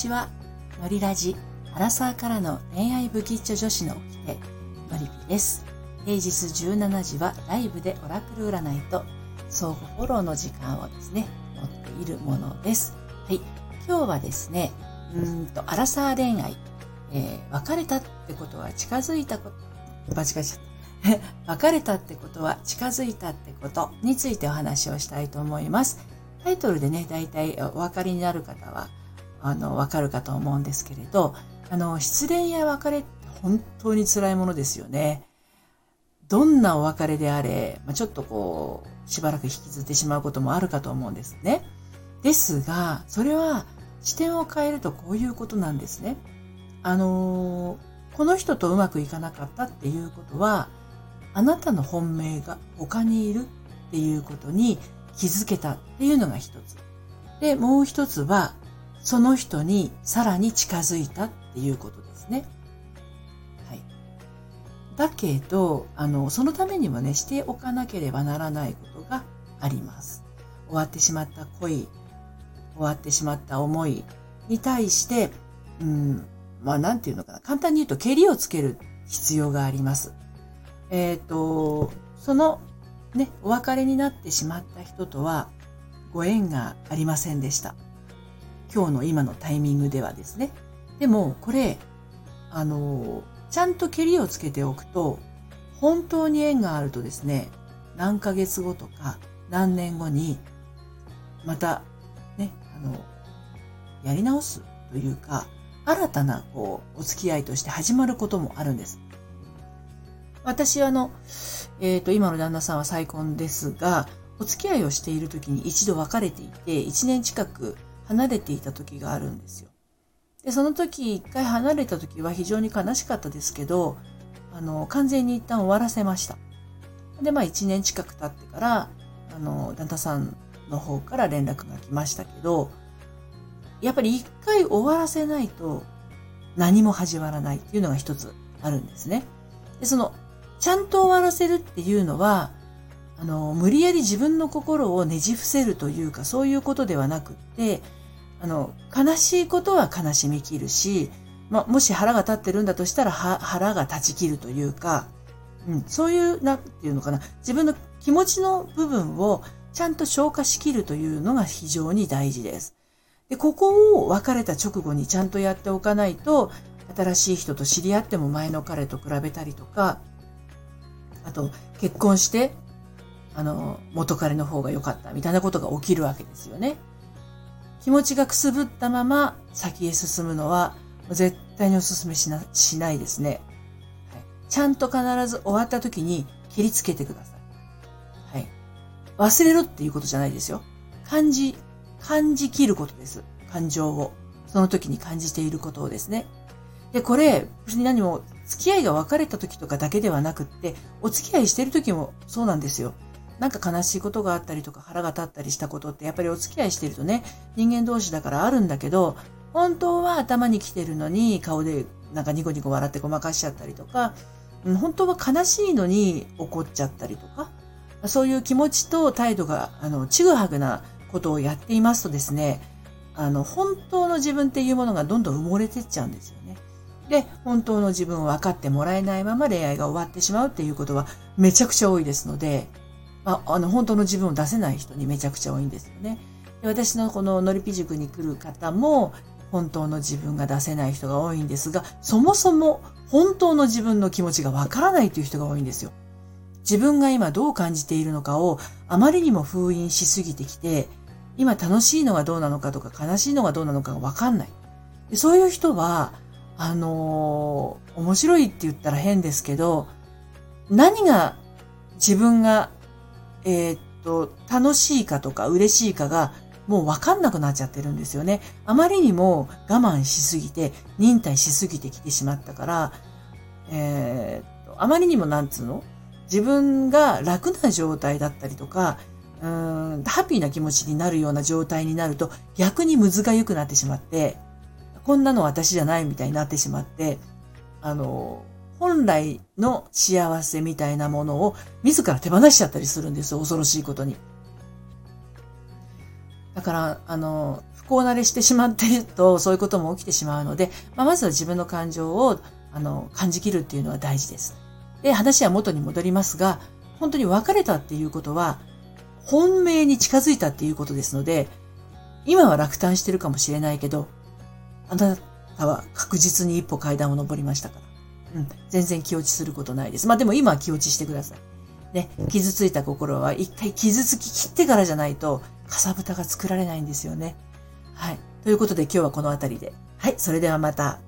ちは。のりラジ、アラサーからの恋愛ブキッチョ女子の掟、のりぴです。平日17時はライブでオラクル占いと相互フォローの時間をですね、持っているものです。はい。今日はですね、うんと、アラサー恋愛、えー、別れたってことは近づいたこと、間違えちゃった。別れたってことは近づいたってことについてお話をしたいと思います。タイトルでね、大体お分かりになる方は、あの、わかるかと思うんですけれど、あの、失恋や別れって本当に辛いものですよね。どんなお別れであれ、まあ、ちょっとこう、しばらく引きずってしまうこともあるかと思うんですね。ですが、それは視点を変えるとこういうことなんですね。あのこの人とうまくいかなかったっていうことは、あなたの本命が他にいるっていうことに気づけたっていうのが一つ。で、もう一つは、その人にさらに近づいたっていうことですね。はい。だけど、あの、そのためにもね、しておかなければならないことがあります。終わってしまった恋、終わってしまった思いに対して、うん、まあなんていうのかな。簡単に言うと、蹴りをつける必要があります。えっ、ー、と、そのね、お別れになってしまった人とはご縁がありませんでした。今日の今のタイミングではですね。でも、これ、あの、ちゃんとケリをつけておくと、本当に縁があるとですね、何ヶ月後とか何年後に、また、ね、あの、やり直すというか、新たな、こう、お付き合いとして始まることもあるんです。私はあの、えっ、ー、と、今の旦那さんは再婚ですが、お付き合いをしている時に一度別れていて、1年近く離れていた時があるんですよ。で、その時、一回離れた時は非常に悲しかったですけど、あの、完全に一旦終わらせました。で、まあ1年近く経ってから、あの、旦那さんの方から連絡が来ましたけど、やっぱり一回終わらせないと何も始まらないっていうのが一つあるんですね。で、そのちゃんと終わらせるっていうのは、あの、無理やり自分の心をねじ伏せるというか、そういうことではなくって、あの、悲しいことは悲しみきるし、まもし腹が立ってるんだとしたら、腹が断ち切るというか、うん、そういう、なんていうのかな、自分の気持ちの部分をちゃんと消化しきるというのが非常に大事です。で、ここを別れた直後にちゃんとやっておかないと、新しい人と知り合っても前の彼と比べたりとか、あと結婚して、あの、元彼の方が良かったみたいなことが起きるわけですよね。気持ちがくすぶったまま先へ進むのは絶対にお勧めしなしないですね、はい。ちゃんと必ず終わった時に切りつけてください。はい。忘れろっていうことじゃないですよ。感じ、感じ切ることです。感情を。その時に感じていることをですね。で、これ、別に何も、付き合いが別れた時とかだけではなくって、お付き合いしてる時もそうなんですよ。なんか悲しいことがあったりとか腹が立ったりしたことってやっぱりお付き合いしてるとね、人間同士だからあるんだけど、本当は頭に来てるのに顔でなんかニコニコ笑ってごまかしちゃったりとか、本当は悲しいのに怒っちゃったりとか、そういう気持ちと態度が、あの、ちぐはぐなことをやっていますとですね、あの、本当の自分っていうものがどんどん埋もれてっちゃうんですよね。で、本当の自分を分かってもらえないまま恋愛が終わってしまうっていうことはめちゃくちゃ多いですので、まあ、あの、本当の自分を出せない人にめちゃくちゃ多いんですよね。で私のこののりぴ塾に来る方も、本当の自分が出せない人が多いんですが、そもそも本当の自分の気持ちがわからないという人が多いんですよ。自分が今どう感じているのかをあまりにも封印しすぎてきて、今楽しいのがどうなのかとか悲しいのがどうなのかがわかんない。でそういう人は、あのー、面白いって言ったら変ですけど、何が自分が、えー、っと、楽しいかとか嬉しいかがもうわかんなくなっちゃってるんですよね。あまりにも我慢しすぎて、忍耐しすぎてきてしまったから、えー、っと、あまりにもなんつうの？自分が楽な状態だったりとか、うん、ハッピーな気持ちになるような状態になると逆にむずがゆくなってしまって、こんなの私じゃないみたいになってしまって、あの、本来の幸せみたいなものを自ら手放しちゃったりするんですよ。恐ろしいことに。だから、あの、不幸慣れしてしまっていると、そういうことも起きてしまうので、まあ、まずは自分の感情を、あの、感じきるっていうのは大事です。で、話は元に戻りますが、本当に別れたっていうことは、本命に近づいたっていうことですので、今は落胆してるかもしれないけど、あなたは確実に一歩階段を登りましたから。うん。全然気落ちすることないです。まあでも今は気落ちしてください。ね、傷ついた心は一回傷つき切ってからじゃないと、かさぶたが作られないんですよね。はい。ということで今日はこの辺りで。はい。それではまた。